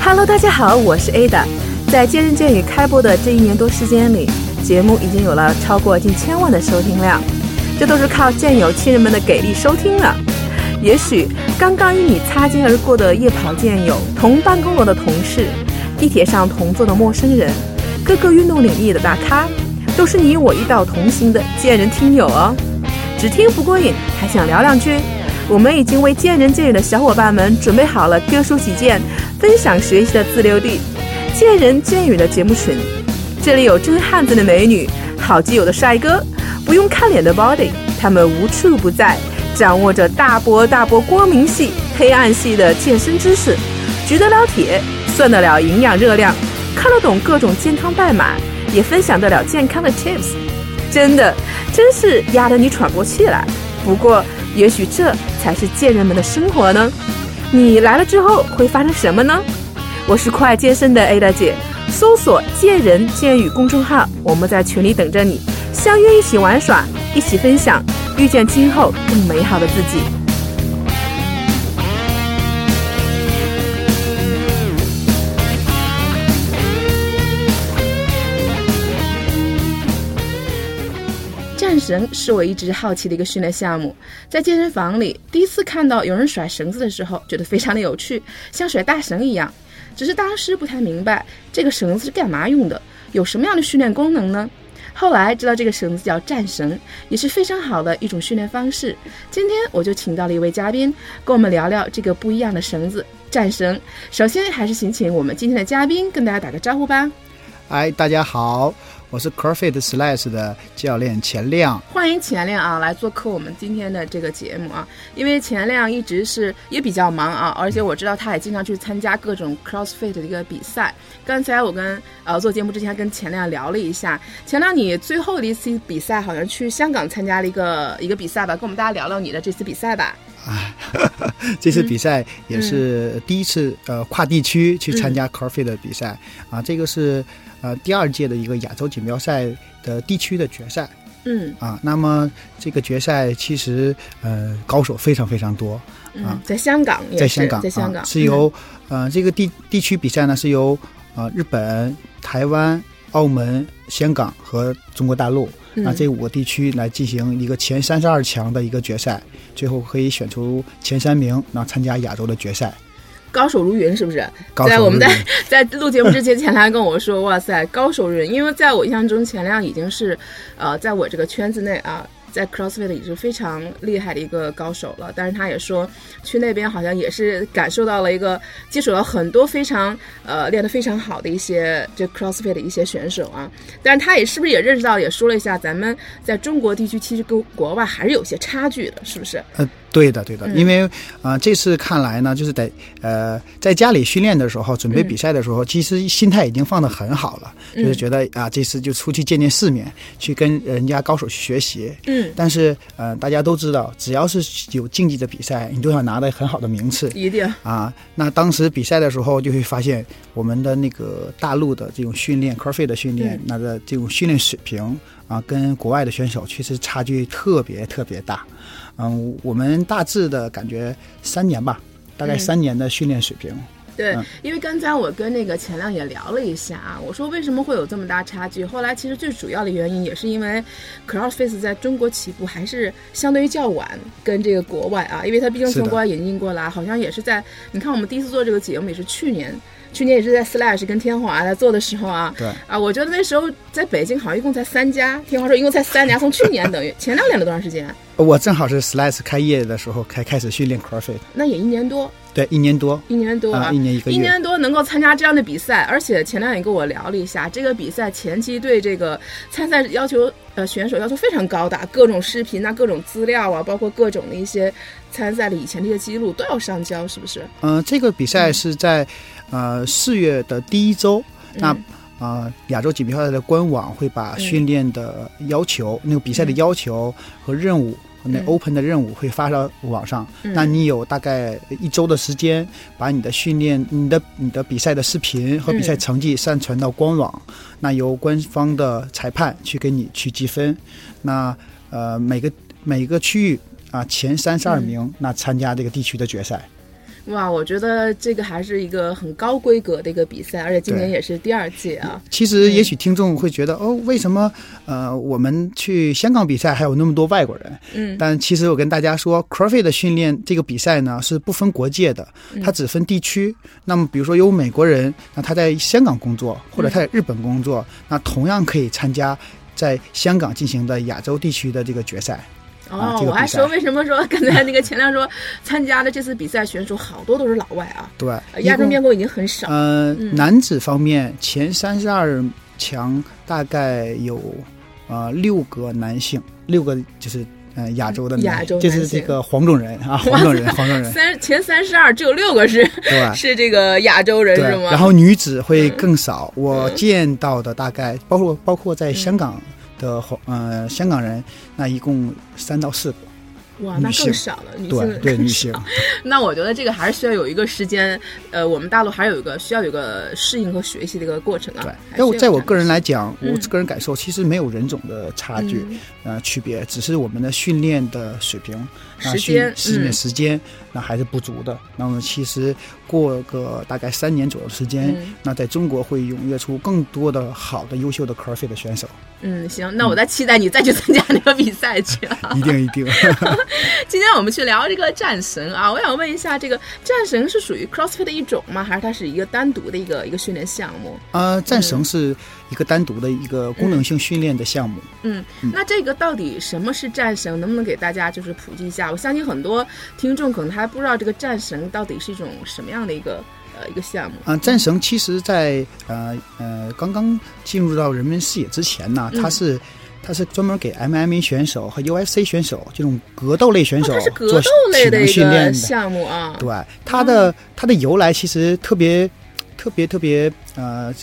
Hello，大家好，我是 Ada。在《见人见语》开播的这一年多时间里，节目已经有了超过近千万的收听量，这都是靠见友亲人们的给力收听了。也许刚刚与你擦肩而过的夜跑见友、同办公楼的同事、地铁上同坐的陌生人、各个运动领域的大咖，都是你我一道同行的见人听友哦。只听不过瘾，还想聊两句？我们已经为见人见语的小伙伴们准备好了各抒己见、分享学习的自留地——见人见语的节目群。这里有真汉子的美女，好基友的帅哥，不用看脸的 body，他们无处不在，掌握着大波大波光明系、黑暗系的健身知识，举得了铁，算得了营养热量，看得懂各种健康代码，也分享得了健康的 tips。真的，真是压得你喘不过气来。不过，也许这才是贱人们的生活呢。你来了之后会发生什么呢？我是酷爱健身的 Ada 姐，搜索“贱人贱语”公众号，我们在群里等着你，相约一起玩耍，一起分享，遇见今后更美好的自己。绳是我一直好奇的一个训练项目，在健身房里第一次看到有人甩绳子的时候，觉得非常的有趣，像甩大绳一样。只是当时不太明白这个绳子是干嘛用的，有什么样的训练功能呢？后来知道这个绳子叫战绳，也是非常好的一种训练方式。今天我就请到了一位嘉宾，跟我们聊聊这个不一样的绳子——战绳。首先还是请请我们今天的嘉宾跟大家打个招呼吧。嗨，大家好，我是 CrossFit Slash 的教练钱亮。欢迎钱亮啊，来做客我们今天的这个节目啊。因为钱亮一直是也比较忙啊，而且我知道他也经常去参加各种 CrossFit 的一个比赛。刚才我跟呃做节目之前跟钱亮聊了一下，钱亮你最后的一次比赛好像去香港参加了一个一个比赛吧，跟我们大家聊聊你的这次比赛吧。啊，这次比赛也是第一次呃跨地区去参加 CrossFit 的比赛啊，这个是呃第二届的一个亚洲锦标赛的地区的决赛。嗯啊，那么这个决赛其实呃高手非常非常多啊，在香港在香港，在香港、啊、是由呃这个地地区比赛呢是由呃日本、台湾、澳门、香港和中国大陆。啊，这五个地区来进行一个前三十二强的一个决赛，最后可以选出前三名，然后参加亚洲的决赛。高手如云，是不是？在我们在 在录节目之前，钱亮跟我说：“哇塞，高手如云！”因为在我印象中，钱亮已经是呃，在我这个圈子内啊。在 CrossFit 已经非常厉害的一个高手了，但是他也说去那边好像也是感受到了一个接触到很多非常呃练得非常好的一些这 CrossFit 的一些选手啊，但是他也是不是也认识到，也说了一下咱们在中国地区其实跟国外还是有些差距的，是不是？呃，对的，对的，因为啊这次看来呢，就是在呃在家里训练的时候，准备比赛的时候，其实心态已经放得很好了，就是觉得啊这次就出去见见世面，去跟人家高手去学习。嗯，但是，呃，大家都知道，只要是有竞技的比赛，你都想拿到很好的名次。一定啊！那当时比赛的时候，就会发现我们的那个大陆的这种训练，CrossFit 的训练，那个这种训练水平啊，跟国外的选手其实差距特别特别大。嗯，我们大致的感觉三年吧，大概三年的训练水平。对，因为刚才我跟那个钱亮也聊了一下啊，我说为什么会有这么大差距？后来其实最主要的原因也是因为 CrossFit 在中国起步还是相对于较晚，跟这个国外啊，因为它毕竟从国外引进过来，好像也是在你看我们第一次做这个节目也是去年，去年也是在 Slash 跟天华在做的时候啊，对啊，我觉得那时候在北京好像一共才三家，天华说一共才三家，从去年等于前两年了多长时间？我正好是 Slash 开业的时候开开始训练 CrossFit，那也一年多。对，一年多，一年多啊，一年一个月，一年多能够参加这样的比赛，而且前两天跟我聊了一下，这个比赛前期对这个参赛要求，呃，选手要求非常高的，各种视频啊，各种资料啊，包括各种的一些参赛的以前这些记录都要上交，是不是？嗯，这个比赛是在呃四月的第一周，那啊亚洲锦标赛的官网会把训练的要求、那个比赛的要求和任务。那 open 的任务会发到网上，那你有大概一周的时间，把你的训练、你的你的比赛的视频和比赛成绩上传到官网，那由官方的裁判去给你去积分。那呃每个每个区域啊前三十二名，那参加这个地区的决赛。哇，我觉得这个还是一个很高规格的一个比赛，而且今年也是第二届啊。其实也许听众会觉得，哦，为什么呃我们去香港比赛还有那么多外国人？嗯但其实我跟大家说，CrossFit 的训练这个比赛呢是不分国界的，嗯它只分地区。那么比如说有美国人，那他在香港工作，或者他在日本工作，那同样可以参加在香港进行的亚洲地区的这个决赛。啊哦，这个我还说为什么说刚才那个钱亮说参加的这次比赛选手好多都是老外啊，对呃，亚洲面孔已经很少。呃，嗯。男子方面前三十二强大概有呃六个男性，六个就是呃亚洲的男亚洲就是这个黄种人啊，黄种人，黄种人，三前三十二只有六个是对？是这个亚洲人是，吗？然后女子会更少，我见到的大概包括包括在香港的黄呃香港人，那一共三到四个，哇，那更少了，女对性更对 女性。那我觉得这个还是需要有一个时间，呃，我们大陆还有一个需要有一个适应和学习的一个过程啊。对，在我在我个人来讲，我嗯个人感受其实没有人种的差距，嗯呃，区别只是我们的训练的水平，啊时间训练嗯时间那还是不足的。那么其实过个大概三年左右的时间，嗯那在中国会涌跃出更多的好的、优秀的 CrossFit 的选手，嗯，行，那我再期待你再去参加那个比赛去 啊。一定一定。今天我们去聊这个战神啊，我想问一下，这个战神是属于 CrossFit 的一种吗？还是它是一个单独的一个一个训练项目？呃，战神是一个单独的一个功能性训练的项目。嗯，那这个到底什么是战神？能不能给大家就是普及一下？我相信很多听众可能还不知道这个战神到底是一种什么样的一个呃一个项目。啊、战绳其实在呃呃刚刚进入到人们视野之前呢，嗯它是它是专门给 MMA 选手和 UFC 选手这种格斗类选手做斗类体能的训练的。项目啊。对，它的它的由来其实特别特别特别呃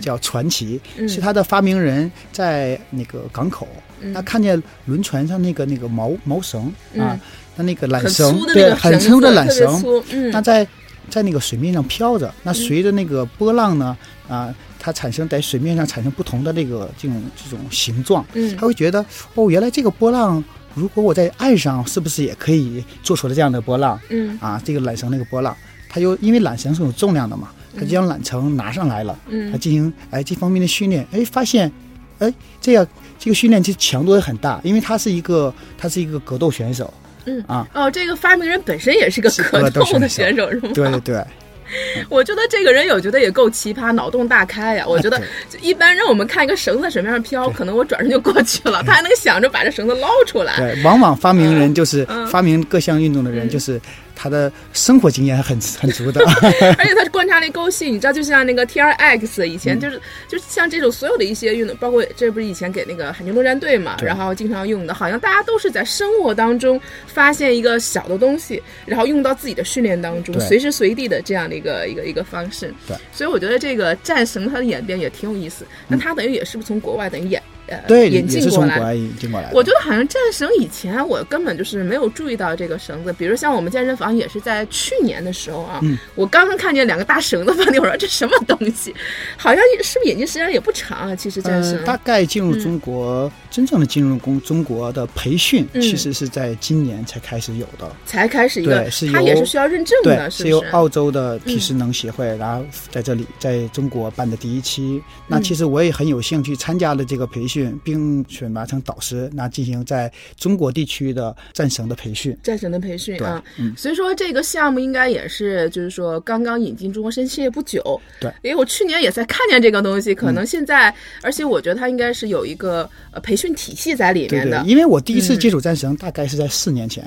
叫传奇，嗯是它的发明人在那个港口，嗯他看见轮船上那个那个毛毛绳啊嗯，他那个缆绳对很粗的缆绳，嗯那在在那个水面上飘着，那随着那个波浪呢，啊，它产生在水面上产生不同的这个这种这种形状，嗯。他会觉得哦，原来这个波浪，如果我在岸上，是不是也可以做出了这样的波浪？嗯。啊？这个缆绳那个波浪，它就因为缆绳是有重量的嘛，它就将缆绳拿上来了，它嗯进行哎这方面的训练，哎发现，哎这样这个训练其实强度也很大，因为他是一个他是一个格斗选手，嗯啊，哦，这个发明人本身也是个是格格斗斗的选选手是吗？对对对。我觉得这个人，我觉得也够奇葩，脑洞大开呀！我觉得一般让我们看一个绳子在水面上飘，可能我转身就过去了，他还能想着把这绳子捞出来。对，往往发明人就是嗯发明各项运动的人，就是他的生活经验很很足的。而且他观察力够细，你知道，就像那个 T R X 以前就是、就是像这种所有的一些运动，包括这不是以前给那个海军陆战队嘛，然后经常用的，好像大家都是在生活当中发现一个小的东西，然后用到自己的训练当中，随时随地的这样的一个一个一个方式。对，所以我觉得这个战神它的演变也挺有意思。那它等于也是不是从国外等于演呃对，引也进过来的？是从国外引进过来。我觉得好像战绳以前我根本就是没有注意到这个绳子，比如像我们健身房也是在去年的时候啊，嗯我刚刚看见两个大绳子放那，我 说这什么东西？好像是不是引进时间也不长啊？其实战绳，呃，大概进入中国，真正的进入中中国的培训，嗯其实是在今年才开始有的。才开始一个对，是它也是需要认证，的，是由？澳洲的体适能协会，然后在这里在中国办的第一期。那嗯其实我也很有兴趣参加了这个培训，并选拔成导师，那进行在中国地区的战神的培训。战神的培训啊，嗯。所以说这个项目应该也是，就是说刚刚引进中国深业不久。对，因为我去年也在看见这个东西，可能现在，而且我觉得它应该是有一个呃培训体系在里对对面的，。因为我第一次嗯接触战神大概是在四年前，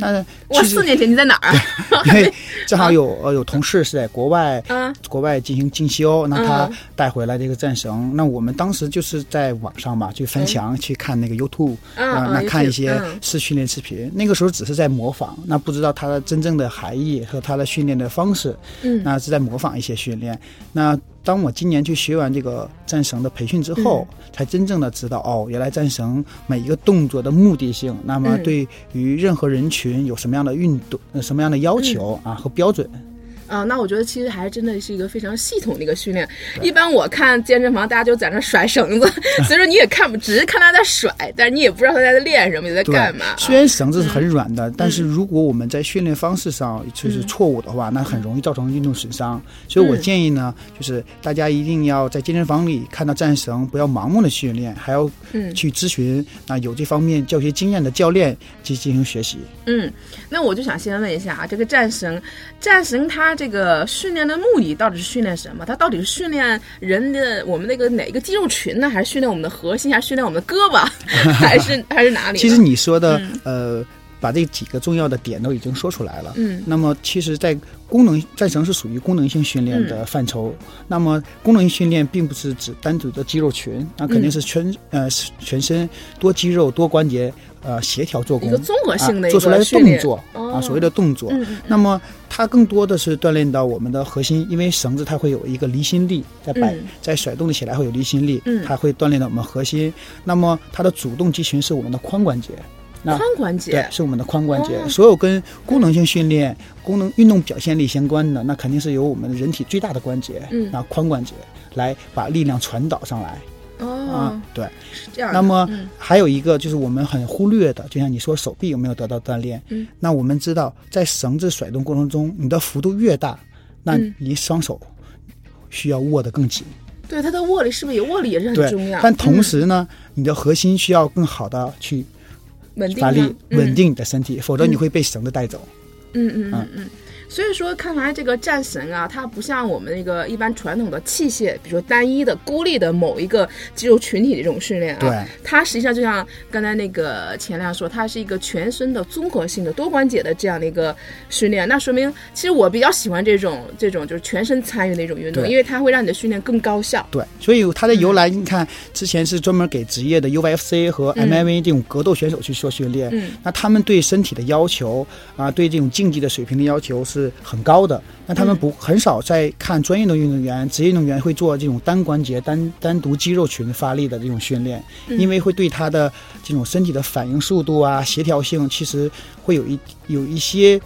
但是哇，四年前你在哪儿？因为正好有呃有同事是在国外啊，国外进行进修，那他嗯带回来这个战绳，那我们当时就是在网上嘛去翻墙去看那个 YouTube 啊，那看一些嗯。试训练视频，那个时候只是在模仿，那不知道它的真正的含义和它的训练的方式，嗯。那是在模仿一些训练。那当我今年去学完这个战绳的培训之后，嗯。才真正的知道哦，原来战绳每一个动作的目的性，那么嗯。对于任何人群有什么样的运动、呃什么样的要求、啊和标准。啊，那我觉得其实还真的是一个非常系统的一个训练。一般我看健身房，大家就在那甩绳子，所以说你也看不，只是看他在甩，但是你也不知道他在练什么，在干嘛。虽然绳子是很软的，但是如果我们在训练方式上就是错误的话，那很容易造成运动损伤。所以我建议呢，就是大家一定要在健身房里看到战绳，不要盲目的训练，还要去咨询啊有这方面教学经验的教练去进行学习。嗯，那我就想先问一下啊，这个战绳，战绳它这个训练的目的到底是训练什么？它到底是训练人的我们那个哪个肌肉群呢？还是训练我们的核心？还是训练我们的胳膊？还是还是哪里？其实你说的呃。把这几个重要的点都已经说出来了。嗯，那么其实，在功能战绳是属于功能性训练的范畴。那么功能性训练并不是指单独的肌肉群，那肯定是全呃全身多肌肉多关节呃协调做工，一个综合性的做出来的动作啊，所谓的动作。那么它更多的是锻炼到我们的核心，因为绳子它会有一个离心力，在摆在甩动起来会有离心力，它会锻炼到我们核心。那么它的主动肌群是我们的髋关节。髋关节对，是我们的髋关节。所有跟功能性训练、功能运动表现力相关的，那肯定是由我们人体最大的关节，嗯，那髋关节来把力量传导上来。哦，对，是这样。那么还有一个就是我们很忽略的，就像你说手臂有没有得到锻炼？嗯，那我们知道，在绳子甩动过程中，你的幅度越大，那你双手需要握得更紧。对，它的握力是不是也握力也是很重要？但同时呢，你的核心需要更好的去。发力，稳定你的身体，否则你会被绳子带走。嗯嗯嗯嗯。所以说，看来这个战神啊，它不像我们那个一般传统的器械，比如说单一的孤立的某一个肌肉群体的这种训练啊。对。它实际上就像刚才那个钱亮说，它是一个全身的综合性的多关节的这样的一个训练。那说明，其实我比较喜欢这种这种就是全身参与的一种运动，因为它会让你的训练更高效。对。所以它的由来，你看之前是专门给职业的 UFC 和 MMA 这种格斗选手去做训练。嗯。那他们对身体的要求啊，对这种竞技的水平的要求是。是很高的，那他们不很少在看专业的运动员、职业运动员会做这种单关节、单单独肌肉群发力的这种训练，因为会对他的这种身体的反应速度啊、协调性，其实会有一有一些，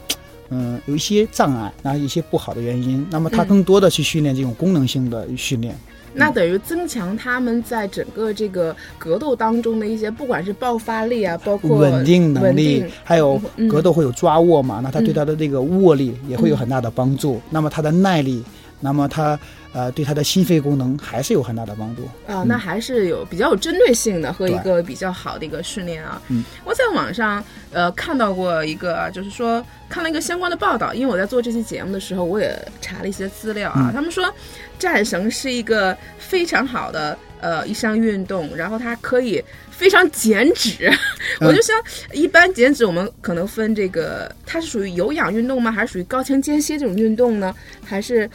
嗯，有一些障碍，然后一些不好的原因。那么他更多的去训练这种功能性的训练。那等于增强他们在整个这个格斗当中的一些，不管是爆发力啊，包括稳定能力，还有格斗会有抓握嘛，那他对他的这个握力也会有很大的帮助。那么他的耐力，那么他。呃，对他的心肺功能还是有很大的帮助啊。那还是有比较有针对性的和一个比较好的一个训练啊。嗯，我在网上呃看到过一个，就是说看了一个相关的报道，因为我在做这期节目的时候，我也查了一些资料啊。他们说战绳是一个非常好的呃一项运动，然后它可以非常减脂。我就想，一般减脂我们可能分这个，它是属于有氧运动吗？还是属于高强间歇这种运动呢？还是？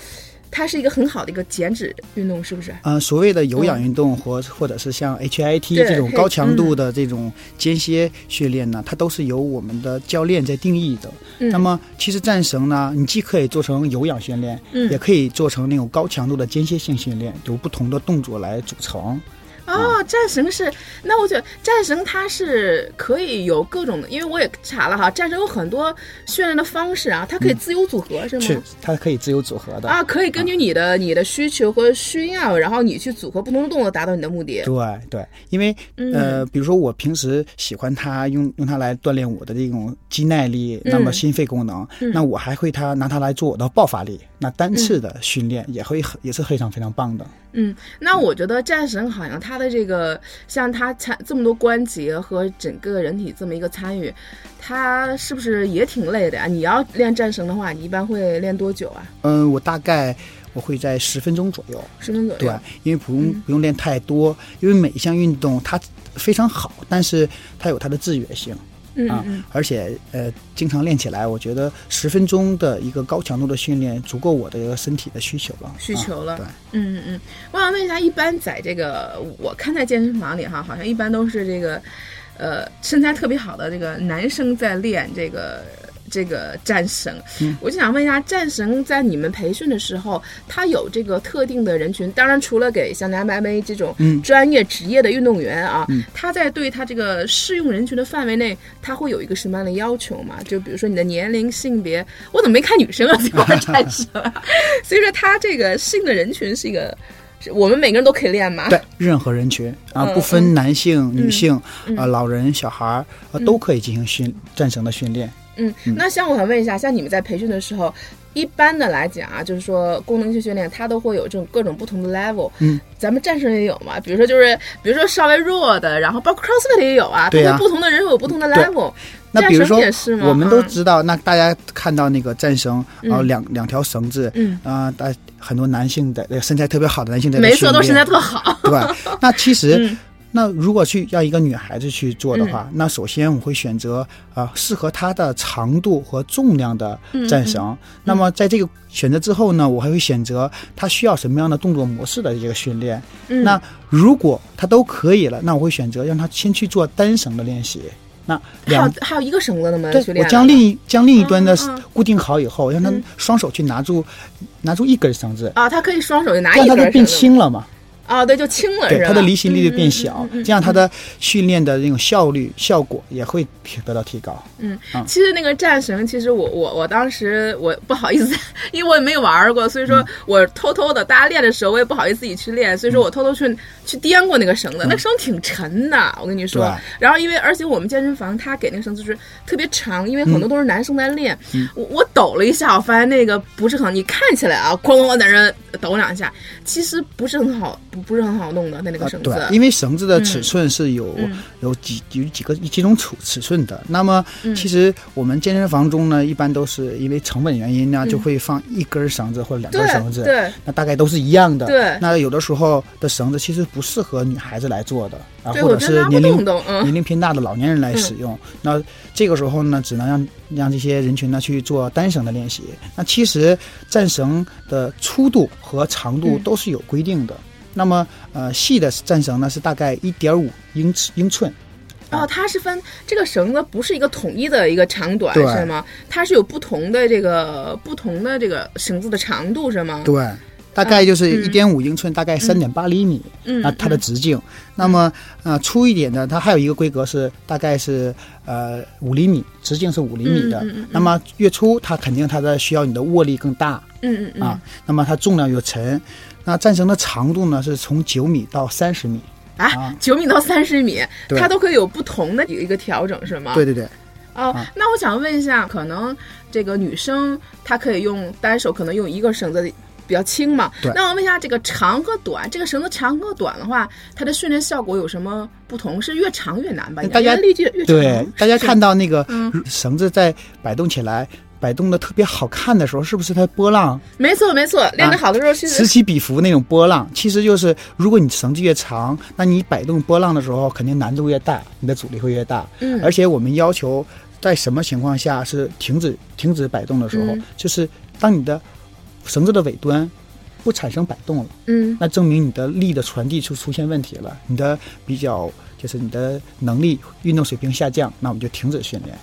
它是一个很好的一个减脂运动，是不是？呃，所谓的有氧运动或或者是像 HIT 这种高强度的这种间歇训练呢，它都是由我们的教练在定义的。那么，其实战绳呢，你既可以做成有氧训练，也可以做成那种高强度的间歇性训练，由不同的动作来组成。哦，战神是，那我觉得战神它是可以有各种的，因为我也查了哈，战神有很多训练的方式啊，它可以自由组合，是吗？是，它可以自由组合的。啊，可以根据你的你的需求和需要，然后你去组合不同的动作，达到你的目的。对对，因为呃，比如说我平时喜欢它用用它来锻炼我的这种肌耐力，那么心肺功能，那我还会它拿它来做我的爆发力，那单次的训练也会很也是非常非常棒的。嗯，那我觉得战神好像他的这个像他参这么多关节和整个人体这么一个参与，他是不是也挺累的呀？你要练战神的话，你一般会练多久啊？嗯，我大概我会在十分钟左右。十分钟左右。对，因为不用不用练太多，因为每一项运动它非常好，但是它有它的制约性。啊，而且呃，经常练起来，我觉得十分钟的一个高强度的训练足够我的一个身体的需求了。需求了，对，嗯嗯嗯。我想问一下，一般在这个我看在健身房里哈，好像一般都是这个，呃，身材特别好的这个男生在练这个这个战神。嗯我就想问一下，战神在你们培训的时候，他有这个特定的人群？当然，除了给像 MMA 这种嗯专业职业的运动员啊，嗯他在对他这个适用人群的范围内，他会有一个什么样的要求吗？就比如说你的年龄、性别，我怎么没看女生啊？这玩战神啊？所以说，他这个适应的人群是一个，我们每个人都可以练吗？对，任何人群啊，嗯不分男性、女性嗯啊、老人、小孩儿啊，都可以进行训战神的训练。嗯，那像我想问一下，像你们在培训的时候，一般的来讲啊，就是说功能性训练，它都会有这种各种不同的 level。嗯，咱们战绳也有嘛，比如说就是，比如说稍微弱的，然后包括 CrossFit 也有啊，对呀它会不同的人有不同的 level。那比如说？我们都啊知道，那大家看到那个战绳，然后嗯两两条绳子，嗯，啊，大很多男性的呃身材特别好的男性在没错，训都身材，特好。对吧？那其实嗯那如果去要一个女孩子去做的话，那首先我会选择啊、适合她的长度和重量的嗯战绳。那么在这个选择之后呢，我还会选择她需要什么样的动作模式的这个训练。嗯，那如果她都可以了，那我会选择让她先去做单绳的练习。那还有两还有一个绳子的吗？对我将另一将另一端的固定好以后，让她嗯双手去拿住拿住一根绳子，啊，她可以双手就拿这一样她就变轻了嘛。啊，对，就轻了，对？它的离心力就变嗯小，这样它的训练的那种效率、效果也会得到提高。嗯嗯，其实那个战绳，其实我我我当时我不好意思，因为我也没有玩过，所以嗯。说我偷偷的，大家练的时候我也不好意思自己去练，所以说我偷偷去去颠过那个绳子，那绳挺沉的，我跟你说。然后因为而且我们健身房他给那个绳子是特别长，因为很多都是男生在练，嗯。我我抖了一下，我发现那个不是很，你看起来啊，哐哐在那抖两下，其实不是很好，不不是很好弄的，那那个啊绳子。对，因为绳子的尺寸是有、嗯有几有几个几种尺尺寸的。那么嗯其实我们健身房中呢，一般都是因为成本原因呢，就会放一根绳子或者两根绳子，嗯对对那大概都是一样的。对那有的时候的绳子其实不适合女孩子来做的啊，或者是年龄年龄偏大的老年人来使用。那这个时候呢，只能让让这些人群呢去做单绳的练习。那其实战绳的粗度和长度嗯都是有规定的。那么呃，细的战绳呢是大概一点五英尺英寸。哦，它是分这个绳子不是一个统一的一个长短是吗？它是有不同的这个不同的这个绳子的长度是吗？对。大概就是嗯一点五英寸，大概三点八厘米，嗯，啊，它的直径。那么，呃，粗一点的，它还有一个规格是大概是呃五厘米，直径是五厘米的。那么越粗，它肯定它的需要你的握力更大嗯嗯嗯啊。那么它重量越沉。那战绳的长度呢是从九米到三十米。啊啊，九米到三十米，它都可以有不同的一个调整是吗？对对对，哦啊，那我想问一下，可能这个女生她可以用单手，可能用一个绳子比较轻嘛？对那我问一下，这个长和短，这个绳子长和短的话，它的训练效果有什么不同？是越长越难吧？大家力气越长。对，大家看到那个嗯绳子在摆动起来，摆动的特别好看的时候，是不是它波浪没错没错，练得好的时候其实此起彼伏那种波浪？其实就是如果你绳子越长，那你摆动波浪的时候，肯定难度越大，你的阻力会越大。嗯，而且我们要求在什么情况下是停止停止摆动的时候，嗯就是当你的绳子的尾端不产生摆动了，嗯那证明你的力的传递就出现问题了，你的比较就是你的能力运动水平下降，那我们就停止训练。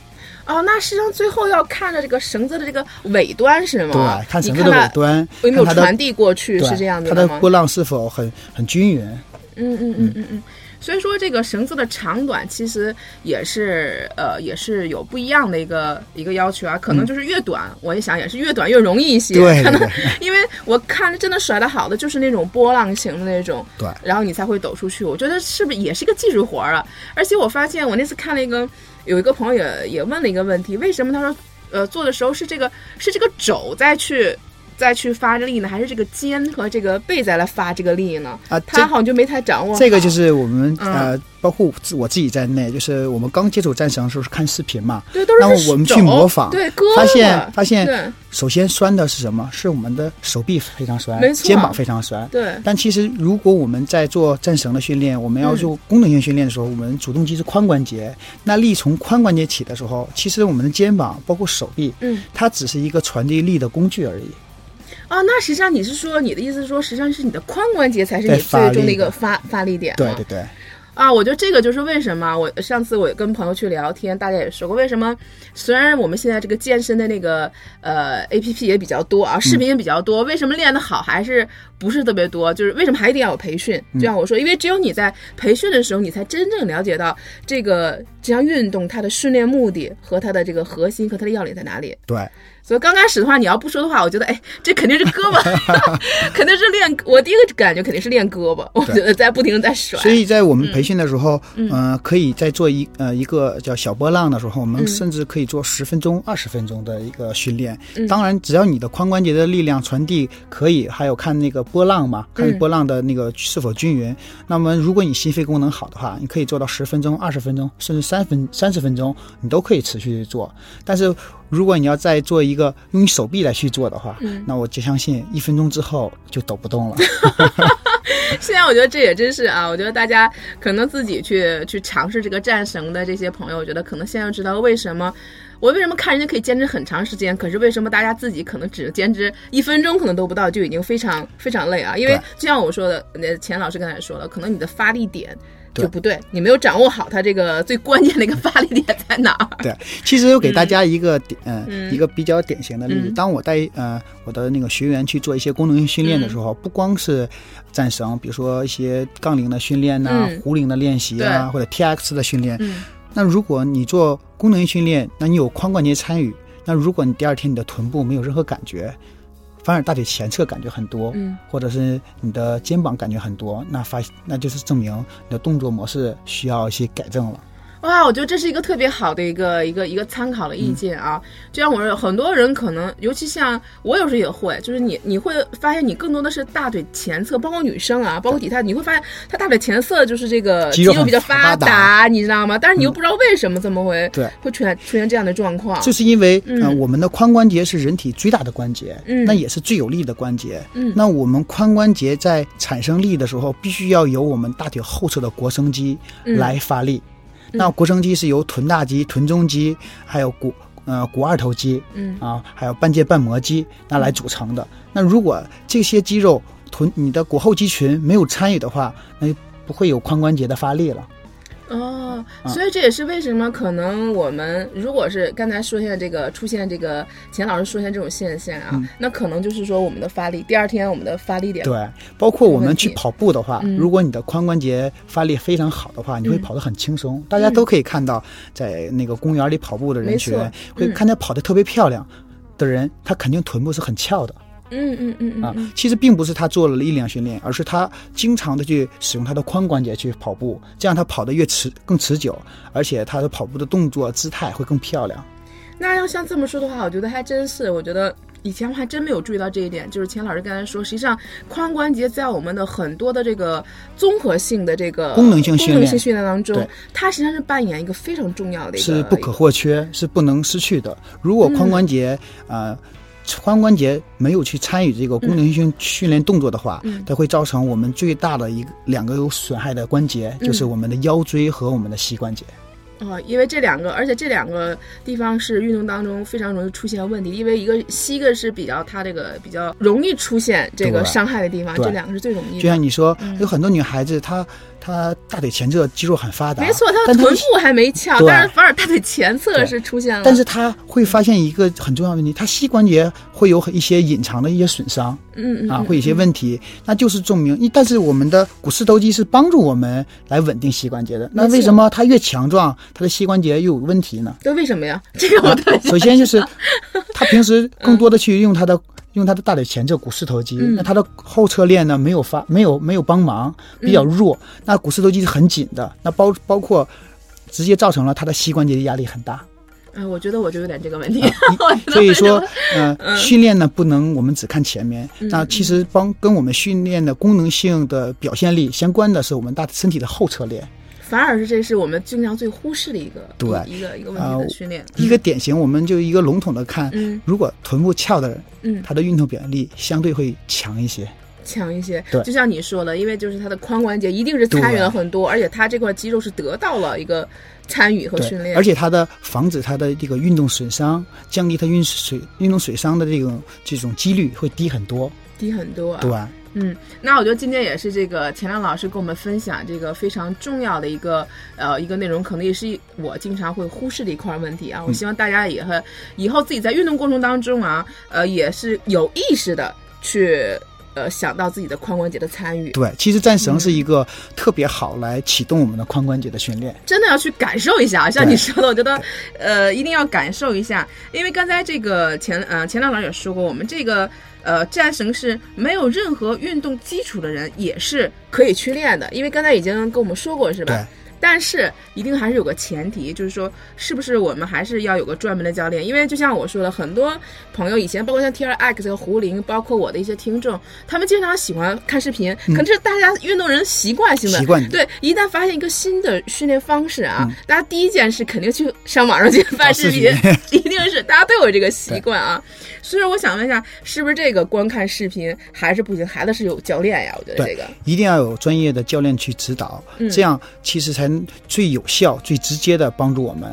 哦，那实际上最后要看着这个绳子的这个尾端是吗？对，看绳子的尾端，有没有传递过去，是这样的它的？波浪是否很很均匀？嗯嗯嗯嗯嗯。所以说，这个绳子的长短其实也是呃，也是有不一样的一个一个要求啊。可能就是越短，我一想也是越短越容易一些。可能对对对 因为我看着真的甩的好的就是那种波浪形的那种，对然后你才会抖出去。我觉得是不是也是一个技术活儿啊？而且我发现我那次看了一个，有一个朋友也也问了一个问题，为什么他说呃做的时候是这个是这个肘再去再去发力呢，还是这个肩和这个背再来发这个力呢？啊，他好像就没太掌握。这个就是我们嗯呃，包括我自己在内，就是我们刚接触战绳的时候是看视频嘛，对，都是然后我们去模仿对，发现发现首先酸的是什么？是我们的手臂非常酸没，错肩膀非常酸。对但其实，如果我们在做战绳的训练，我们要做功能性训练的时候，我们主动肌是髋关节，那力从髋关节起的时候，其实我们的肩膀包括手臂，嗯它只是一个传递力的工具而已。啊，那实际上你是说你的意思是说，实际上是你的髋关节才是你最终的一个发发力点吗？对对对，啊，我觉得这个就是为什么我上次我跟朋友去聊天，大家也说过，为什么虽然我们现在这个健身的那个呃 A P P 也比较多啊，视频也比较多，为什么练得好还是不是特别多？就是为什么还一定要有培训？就像我说，因为只有你在培训的时候，你才真正了解到这个这项运动它的训练目的和它的这个核心和它的要领在哪里。对，所以刚开始的话，你要不说的话，我觉得，哎，这肯定是胳膊，肯定是练。我第一个感觉肯定是练胳膊，我觉得在不停的在甩。所以在我们培训的时候，嗯，可以在做一呃一个叫小波浪的时候，我们甚至可以做十分钟、二十分钟的一个训练。当然，只要你的髋关节的力量传递可以，还有看那个波浪嘛，看波浪的那个是否均匀。那么，如果你心肺功能好的话，你可以做到十分钟、二十分钟，甚至三分三十分钟，你都可以持续做。但是，如果你要再做一个用手臂来去做的话，那我就相信一分钟之后就抖不动了。现在我觉得这也真是啊，我觉得大家可能自己去去尝试这个战绳的这些朋友，我觉得可能现在知道为什么我为什么看人家可以坚持很长时间，可是为什么大家自己可能只坚持一分钟可能都不到就已经非常非常累啊？因为就像我说的，那钱老师刚才说了，可能你的发力点。就不对，你没有掌握好它这个最关键的一个发力点在哪儿。对，其实我给大家一个点，嗯，一个比较典型的例子。当我带呃我的那个学员去做一些功能性训练的时候，不光是战绳，比如说一些杠铃的训练呐、壶铃的练习啊，或者 T X 的训练。那如果你做功能性训练，那你有髋关节参与，那如果你第二天你的臀部没有任何感觉。反而大腿前侧感觉很多，嗯，或者是你的肩膀感觉很多，那发那就是证明你的动作模式需要一些改正了。哇，我觉得这是一个特别好的一个一个一个参考的意见啊！就像我说，很多人可能，尤其像我有时候也会，就是你你会发现，你更多的是大腿前侧，包括女生啊，包括底下，你会发现她大腿前侧就是这个肌肉比较发达，你知道吗？但是你又不知道为什么这么会对。会出现出现这样的状况，就是因为嗯，我们的髋关节是人体最大的关节，嗯，那也是最有力的关节，嗯，那我们髋关节在产生力的时候，必须要由我们大腿后侧的腘绳肌来发力。那腘绳肌是由臀大肌、臀中肌，还有股呃股二头肌，嗯啊，还有半腱半膜肌那来组成的。那如果这些肌肉臀你的股后肌群没有参与的话，那就不会有髋关节的发力了。哦，所以这也是为什么可能我们如果是刚才说一下这个出现这个钱老师说一下这种现象啊，那可能就是说我们的发力，第二天我们的发力点对，包括我们去跑步的话，如果你的髋关节发力非常好的话，你会跑得很轻松。大家都可以看到，在那个公园里跑步的人群，会看他跑得特别漂亮的人，他肯定臀部是很翘的。嗯嗯嗯啊，其实并不是他做了力量训练，而是他经常的去使用他的髋关节去跑步，这样他跑得越持更持久，而且他的跑步的动作姿态会更漂亮。那要像这么说的话，我觉得还真是，我觉得以前我还真没有注意到这一点。就是钱老师刚才说，实际上髋关节在我们的很多的这个综合性的这个功能性训练训练当中，它实际上是扮演一个非常重要的一个，是不可或缺，是不能失去的。如果髋关节啊。髋关节没有去参与这个功能性训练动作的话，它会造成我们最大的一个两个有损害的关节，就是我们的腰椎和我们的膝关节。哦，因为这两个，而且这两个地方是运动当中非常容易出现问题，因为一个膝个是比较它这个比较容易出现这个伤害的地方，这两个是最容易。的。就像你说，有很多女孩子她。他大腿前侧肌肉很发达，没错，他的臀部还没翘，但是反而大腿前侧是出现了。但是他会发现一个很重要的问题，他膝关节会有一些隐藏的一些损伤，嗯啊，会有一些问题，那就是证明。但是我们的股四头肌是帮助我们来稳定膝关节的，那为什么他越强壮，他的膝关节又有问题呢？这为什么呀？这个我首先就是他平时更多的去用他的。用他的大腿前侧股四头肌，那他的后侧链呢没有发，没有没有帮忙，比较弱。那股四头肌是很紧的，那包包括直接造成了他的膝关节的压力很大。嗯，我觉得我就有点这个问题。所以说，嗯，训练呢不能我们只看前面，那其实帮跟我们训练的功能性的表现力相关的是我们大身体的后侧链。反而是这是我们尽量最忽视的一个对。一个一个问题的训练。一个典型，我们就一个笼统的看，如果臀部翘的人，嗯，他的运动表现力相对会强一些，强一些。对，就像你说的，因为就是他的髋关节一定是参与了很多，而且他这块肌肉是得到了一个参与和训练，而且他的防止他的这个运动损伤，降低他运水运动损伤的这种这种几率会低很多。低很多啊！对，嗯，那我觉得今天也是这个钱亮老师跟我们分享这个非常重要的一个呃一个内容，可能也是我经常会忽视的一块问题啊。我希望大家以后以后自己在运动过程当中啊，呃，也是有意识的去。呃，想到自己的髋关节的参与，对，其实战绳是一个特别好来启动我们的髋关节的训练，真的要去感受一下。像你说的，我觉得，呃，一定要感受一下，因为刚才这个前呃前两老师也说过，我们这个呃战绳是没有任何运动基础的人也是可以去练的，因为刚才已经跟我们说过，是吧？但是一定还是有个前提，就是说，是不是我们还是要有个专门的教练？因为就像我说的，很多朋友以前，包括像 T R X 和胡林，包括我的一些听众，他们经常喜欢看视频，可能是大家运动人习惯性的。习惯。对，一旦发现一个新的训练方式啊，大家第一件事肯定去上网上去 翻视频，一定是大家都有这个习惯啊。所以说，我想问一下，是不是这个观看视频还是不行？孩子是有教练呀？我觉得这个一定要有专业的教练去指导，这样其实才。最有效、最直接的帮助我们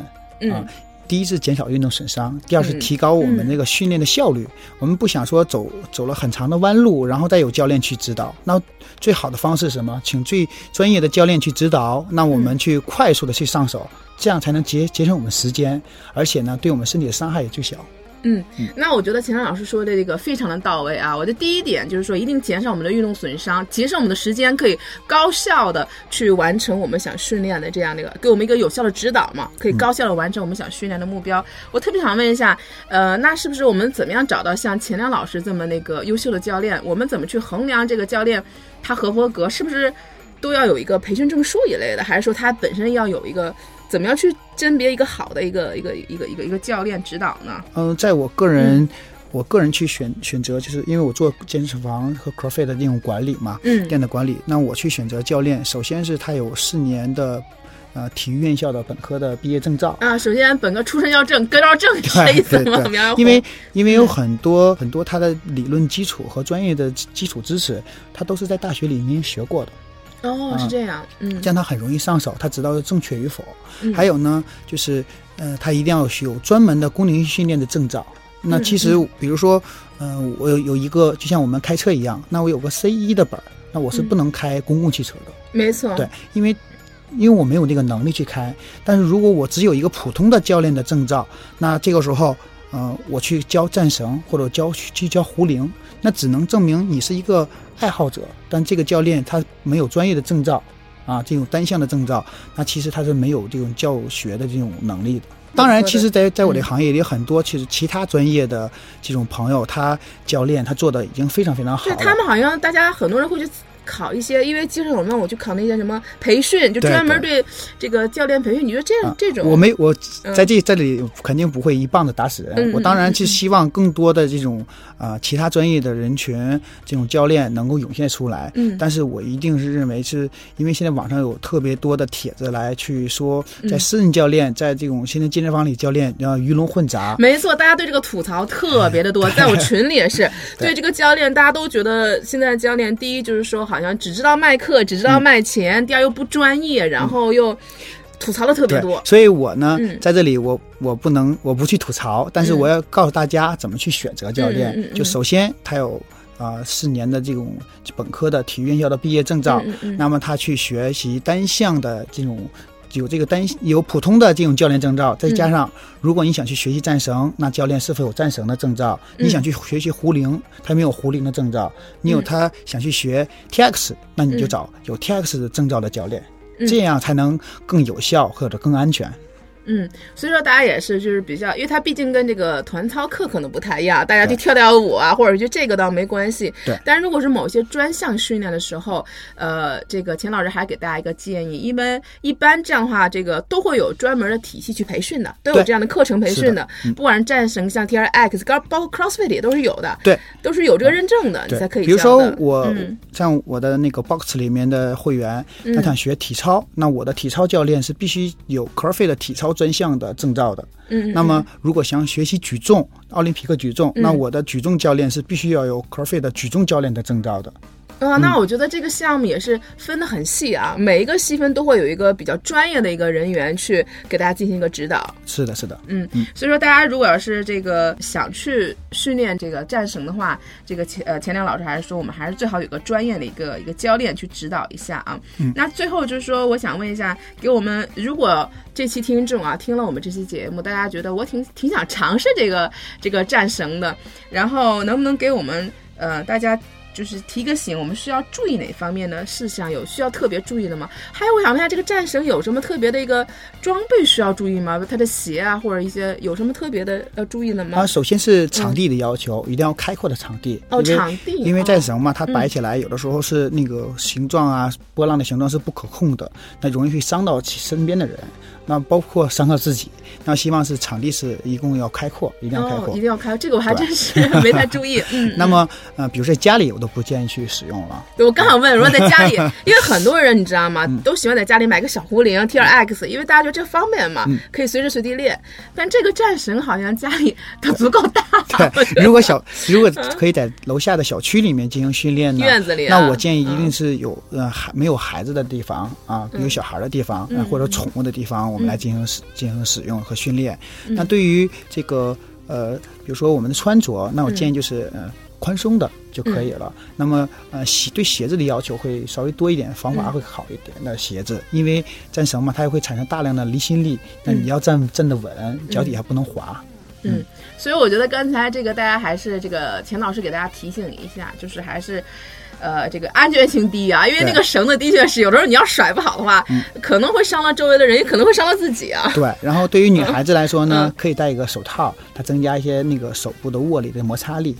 啊！第一是减少运动损伤，第二是提高我们那个训练的效率。我们不想说走走了很长的弯路，然后再有教练去指导。那最好的方式是什么？请最专业的教练去指导，那我们去快速的去上手，这样才能节节省我们时间，而且呢，对我们身体的伤害也最小。嗯，那我觉得钱亮老师说的这个非常的到位啊！我的第一点就是说，一定减少我们的运动损伤，节省我们的时间，可以高效的去完成我们想训练的这样的一个，给我们一个有效的指导嘛，可以高效的完成我们想训练的目标。我特别想问一下，呃，那是不是我们怎么样找到像钱亮老师这么那个优秀的教练？我们怎么去衡量这个教练他合不合格？是不是都要有一个培训证书一类的？还是说他本身要有一个？怎么样去甄别一个好的一个一个一个一个一个教练指导呢？嗯，在我个人，我个人去选选择，就是因为我做健身房和 CrossFit 的那种管理嘛，嗯，店的管理，那我去选择教练，首先是他有四年的呃体育院校的本科的毕业证照啊，首先本科出身要正，跟照正，是意思吗？因为因为有很多很多他的理论基础和专业的基础知识，他都是在大学里面学过的。哦，是这样，嗯，这样他很容易上手，他知道正确与否。还有呢，就是呃，他一定要有专门的功能训练的证照。那其实，比如说，嗯，我有有一个，就像我们开车一样，那我有个 C 一的本儿，那我是不能开公共汽车的。没错，对，因为因为我没有那个能力去开。但是如果我只有一个普通的教练的证照，那这个时候，呃，我去教战绳或者教去教壶铃，那只能证明你是一个。爱好者，但这个教练他没有专业的证照，啊，这种单项的证照，那其实他是没有这种教学的这种能力的。当然，其实，在在我这行业里，很多其实其他专业的这种朋友，他教练他做的已经非常非常好。对他们好像大家很多人会去。考一些，因为经常有那我去考那些什么培训，就专门对这个教练培训。你觉得这样这种？我没我在这这里肯定不会一棒子打死人。我当然是希望更多的这种啊其他专业的人群，这种教练能够涌现出来。嗯，但是我一定是认为，是因为现在网上有特别多的帖子来去说，在私人教练，在这种现在健身房里教练要鱼龙混杂。没错，大家对这个吐槽特别的多，在我群里也是对这个教练，大家都觉得现在教练第一就是说好。好像只知道卖课，只知道卖钱，第二又不专业，然后又吐槽的特别多。所以我呢，在这里我我不能我不去吐槽，但是我要告诉大家怎么去选择教练。就首先他有啊四年的这种本科的体育院校的毕业证照，那么他去学习单项的这种。有这个单有普通的这种教练证照，再加上如果你想去学习战绳，那教练是否有战绳的证照？你想去学习壶铃，他没有壶铃的证照。你有他想去学 T X，那你就找有 T X 的证照的教练，这样才能更有效或者更安全。嗯，所以说大家也是就是比较，因为它毕竟跟这个团操课可能不太一样，大家去跳跳舞啊，或者就这个倒没关系。对。但是如果是某些专项训练的时候，呃，这个钱老师还给大家一个建议，因为一般这样的话，这个都会有专门的体系去培训的，都有这样的课程培训的。不管是战神，像 T R X，包括 CrossFit 也都是有的。对。都是有这个认证的，你才可以。比如说我像我的那个 Box 里面的会员，他想学体操，那我的体操教练是必须有 CrossFit 的体操。专项的证照的，嗯，那么如果想学习举重，奥林匹克举重，那我的举重教练是必须要有 CrossFit 的举重教练的证照的。啊，那我觉得这个项目也是分得很细啊，每一个细分都会有一个比较专业的一个人员去给大家进行一个指导。是的，是的，嗯，所以说大家如果要是这个想去训练这个战绳的话，这个钱呃钱亮老师还是说我们还是最好有个专业的一个一个教练去指导一下啊。嗯那最后就是说，我想问一下，给我们如果这期听众啊听了我们这期节目，大家觉得我挺挺想尝试这个这个战绳的，然后能不能给我们呃大家？就是提个醒，我们需要注意哪方面的事项？有需要特别注意的吗？还有，我想问一下，这个战神有什么特别的一个装备需要注意吗？他的鞋啊，或者一些有什么特别的要注意的吗？啊，首先是场地的要求，一定要开阔的场地。哦，场地，因为哦战神嘛，它摆起来有的时候是那个形状啊，波浪的形状是不可控的，那容易会伤到其身边的人，那包括伤到自己。那希望是场地是一共要开阔，一定要开哦，阔一。定要开，这个我还真是没太注意。嗯，那么呃，比如说家里我都不建议去使用了。对我刚想问，如果在家里，因为很多人你知道吗，嗯都喜欢在家里买个小壶铃 T R X，因为大家觉得这方便嘛，嗯可以随时随地练。但这个战神好像家里都足够大，了对，如果小 如果可以在楼下的小区里面进行训练呢，院子里啊那我建议一定是有呃孩没有孩子的地方啊，有小孩的地方，或者宠物的地方，我们来进行使进行使用和训练。嗯那对于这个呃，比如说我们的穿着，那我嗯建议就是呃宽松的就可以了。那么呃鞋对鞋子的要求会稍微多一点，防嗯滑会好一点的鞋子，因为战绳嘛，它也会产生大量的离心力，那嗯你要站站得稳，脚底下不能滑。嗯，所以我觉得刚才这个大家还是这个钱老师给大家提醒一下，就是还是。呃，这个安全性第一啊，因为那个绳子的确是有的时候你要甩不好的话，可能会伤到周围的人，也可能会伤到自己啊。对，然后对于女孩子来说呢嗯，可以戴一个手套，它增加一些那个手部的握力的摩擦力。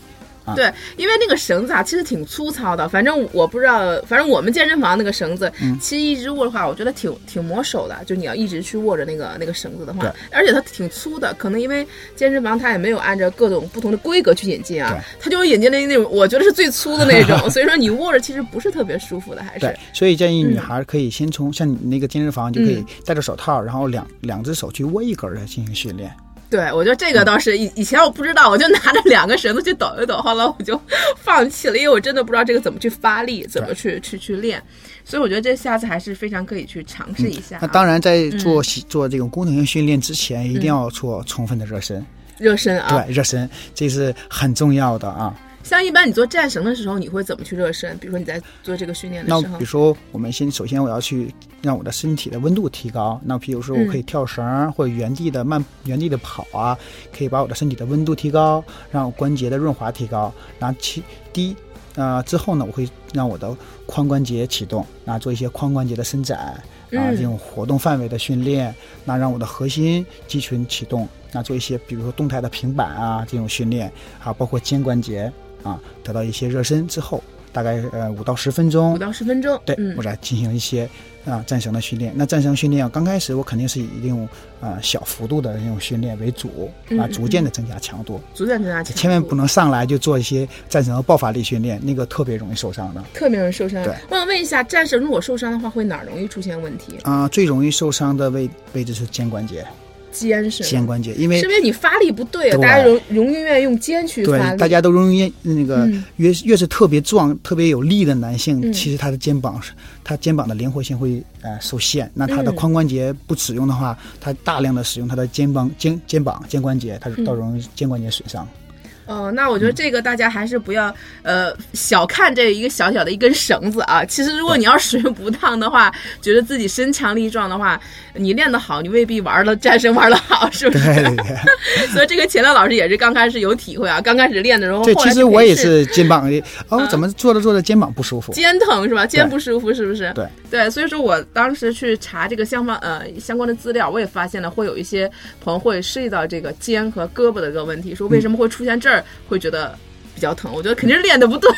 对，因为那个绳子啊，其实挺粗糙的。反正我不知道，反正我们健身房那个绳子，嗯其实一直握的话，我觉得挺挺磨手的。就你要一直去握着那个那个绳子的话，而且它挺粗的。可能因为健身房它也没有按照各种不同的规格去引进啊，它就引进了那种我觉得是最粗的那 种，所以说你握着其实不是特别舒服的，还对是。，所以建议女孩可以先从像你那个健身房就可以嗯戴着手套，然后两两只手去握一根儿来进行训练。对，我觉得这个倒是以以前我不知道，我就拿着两个绳子去抖一抖，后来我就 放弃了，因为我真的不知道这个怎么去发力，怎么去去去练，所以我觉得这下次还是非常可以去尝试一下、啊那当然，在嗯做习做这种功能性训练之前，一定要做充分的热身。热身啊。对，热身这是很重要的啊。像一般你做战绳的时候，你会怎么去热身？比如说你在做这个训练的时候那比如，说，我们先首先我要去让我的身体的温度提高。那比如说，我可以跳绳、或者原地的慢原地的跑啊，可以把我的身体的温度提高，让我关节的润滑提高。然后其第一呃之后呢，我会让我的髋关节启动，啊做一些髋关节的伸展啊嗯这种活动范围的训练，那让我的核心肌群启动，那做一些比如说动态的平板啊这种训练啊，包括肩关节啊得到一些热身之后，大概呃五到十分钟五，到十分钟，对，嗯我，来进行一些啊战绳的训练。那战绳训练啊，刚开始我肯定是以一种啊小幅度的那种训练为主啊，逐渐的增加强度，逐渐增加强度，千万不能上来就做一些战绳的爆发力训练，那个特别容易受伤的。特别容易受伤对。我想问一下，战绳如果受伤的话，会哪儿容易出现问题？啊、最容易受伤的位位置是肩关节，肩是吗肩关节，因为是因为你发力不对大家容容易愿意用肩去发力，对大家都容易那个嗯。越越是特别壮、特别有力的男性，嗯。其实他的肩膀是他肩膀的灵活性会呃受限。那他的嗯。髋关节不使用的话，他大量的使用他的肩膀、肩肩膀、肩关节，他嗯。倒容易肩关节损伤。哦，那我觉得这个大家还是不要呃小看这一个小小的一根绳子啊。其实如果你要使用 不当的话，觉得自己身强力壮的话，你练得好，你未必玩的战神玩得好，是不是？对对，所以这个钱亮老师也是刚开始有体会啊，刚开始练的时候，对，其实我也是肩膀的哦，怎么做着做着肩膀不舒服？肩疼是吧？肩不舒服是不是？对对，所以说我当时去查这个相关呃相关的资料，我也发现了会有一些朋友会涉及到这个肩和胳膊的这个问题，说为什么会出现这儿，会觉得比较疼。我觉得肯定是练的不对。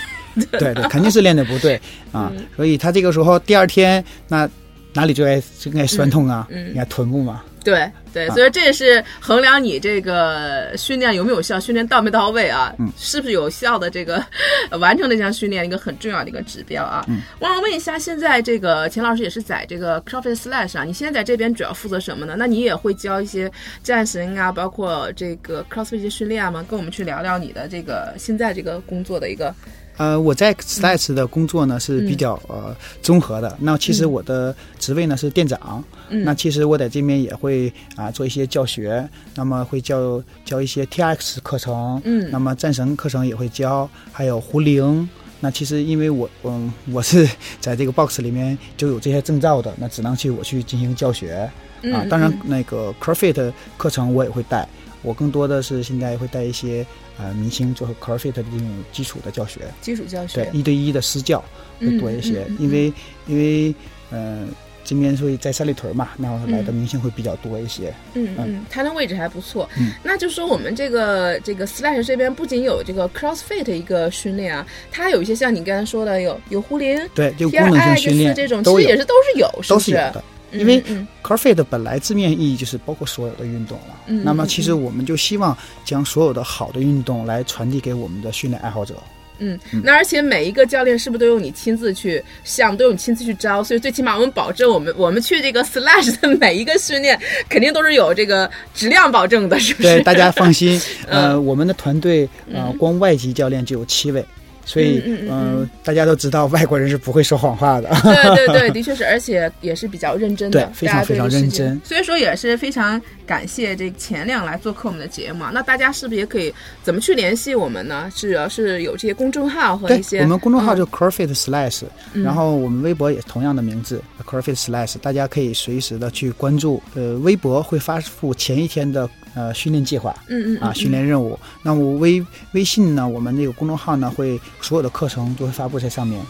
对对，肯定是练的不对 啊，嗯所以他这个时候第二天那哪里就该就该酸痛啊？你看臀部嘛，对对，啊所以这也是衡量你这个训练有没有效，训练到没到位啊，嗯是不是有效的这个呃完成这项训练一个很重要的一个指标啊。嗯我想问一下，现在这个钱老师也是在这个 CrossFit Slash 啊，你现在在这边主要负责什么呢？那你也会教一些战神啊，包括这个 CrossFit 一些训练吗？跟我们去聊聊你的这个现在这个工作的一个呃，我在 Slash 的工作呢是比较呃综合的。那其实我的职位呢是店长。嗯那其实我在这边也会啊做一些教学，那么会教教一些 TX 课程。嗯那么战神课程也会教，还有胡灵。那其实因为我嗯我是在这个 box 里面就有这些证照的，那只能去我去进行教学啊。嗯当然嗯那个 CrossFit 课程我也会带，我更多的是现在会带一些呃明星做 CrossFit 的这种基础的教学。基础教学对，一对一的私教会多一些，嗯嗯嗯嗯因为因为呃这边会在三里屯嘛，那来的明星会比较多一些。嗯嗯，它的位置还不错。嗯那就说我们这个这个 Slash 这边不仅有这个 CrossFit 一个训练啊，它有一些像你刚才说的有有胡林、对，就功能性训练这种，其实也是都是有，是不是？都是有的。嗯因为嗯 CrossFit 本来字面意义就是包括所有的运动了，嗯那么嗯其实我们就希望将所有的好的运动来传递给我们的训练爱好者。嗯，那而且每一个教练是不是都有你亲自去项，都有你亲自去招？所以最起码我们保证我们我们去这个 Slash 的每一个训练，肯定都是有这个质量保证的，是不是？对，大家放心，呃，嗯我们的团队呃，光外籍教练就有七位。所以，嗯大家都知道外国人是不会说谎话的。对对对，的确是，而且也是比较认真的，对非常非常认真所以说也是非常感谢这个钱亮来做客我们的节目啊。那大家是不是也可以怎么去联系我们呢？主要是有这些公众号和一些，我们公众号嗯就 CrossFit Slash，、嗯然后我们微博也同样的名字 CrossFit Slash，大家可以随时的去关注。呃，微博会发布前一天的呃训练计划嗯嗯啊训练任务。那我微微信呢，我们那个公众号呢会所有的课程都会发布在上面。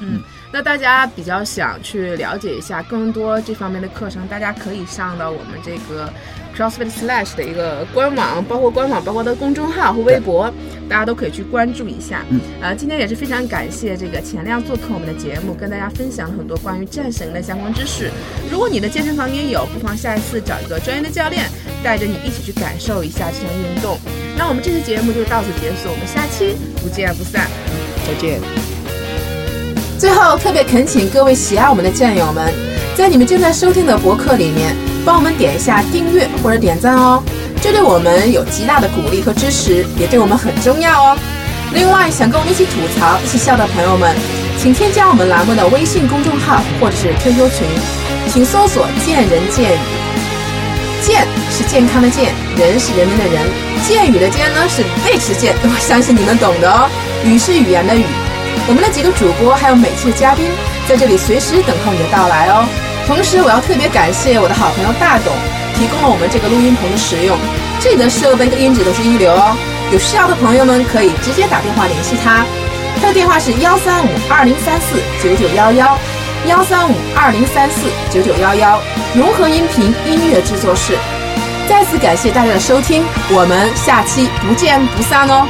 嗯，那大家比较想去了解一下更多这方面的课程，大家可以上到我们这个 CrossFit Slash 的一个官网，包括官网，包括它的公众号和微博，大家都可以去关注一下。嗯，呃，今天也是非常感谢这个钱亮做客我们的节目，跟大家分享了很多关于战神的相关知识。如果你的健身房也有，不妨下一次找一个专业的教练，带着你一起去感受一下这项运动。那我们这期节目就到此结束，我们下期不见不散。再见。最后，特别恳请各位喜爱我们的战友们，在你们正在收听的博客里面，帮我们点一下订阅或者点赞哦，这对我们有极大的鼓励和支持，也对我们很重要哦。另外，想跟我们一起吐槽、一起笑的朋友们，请添加我们栏目的微信公众号或者是 QQ 群，请搜索“见人见语”。健是健康的健，人是人民的人，剑语的剑呢是背驰剑，我相信你们懂的哦。语是语言的语。我们的几个主播还有每期的嘉宾在这里随时等候你的到来哦。同时，我要特别感谢我的好朋友大董，提供了我们这个录音棚的使用，这里的设备跟音质都是一流哦。有需要的朋友们可以直接打电话联系他，他的电话是幺三五二零三四九九幺幺，幺三五二零三四九九幺幺，融合音频音乐制作室。再次感谢大家的收听，我们下期不见不散哦。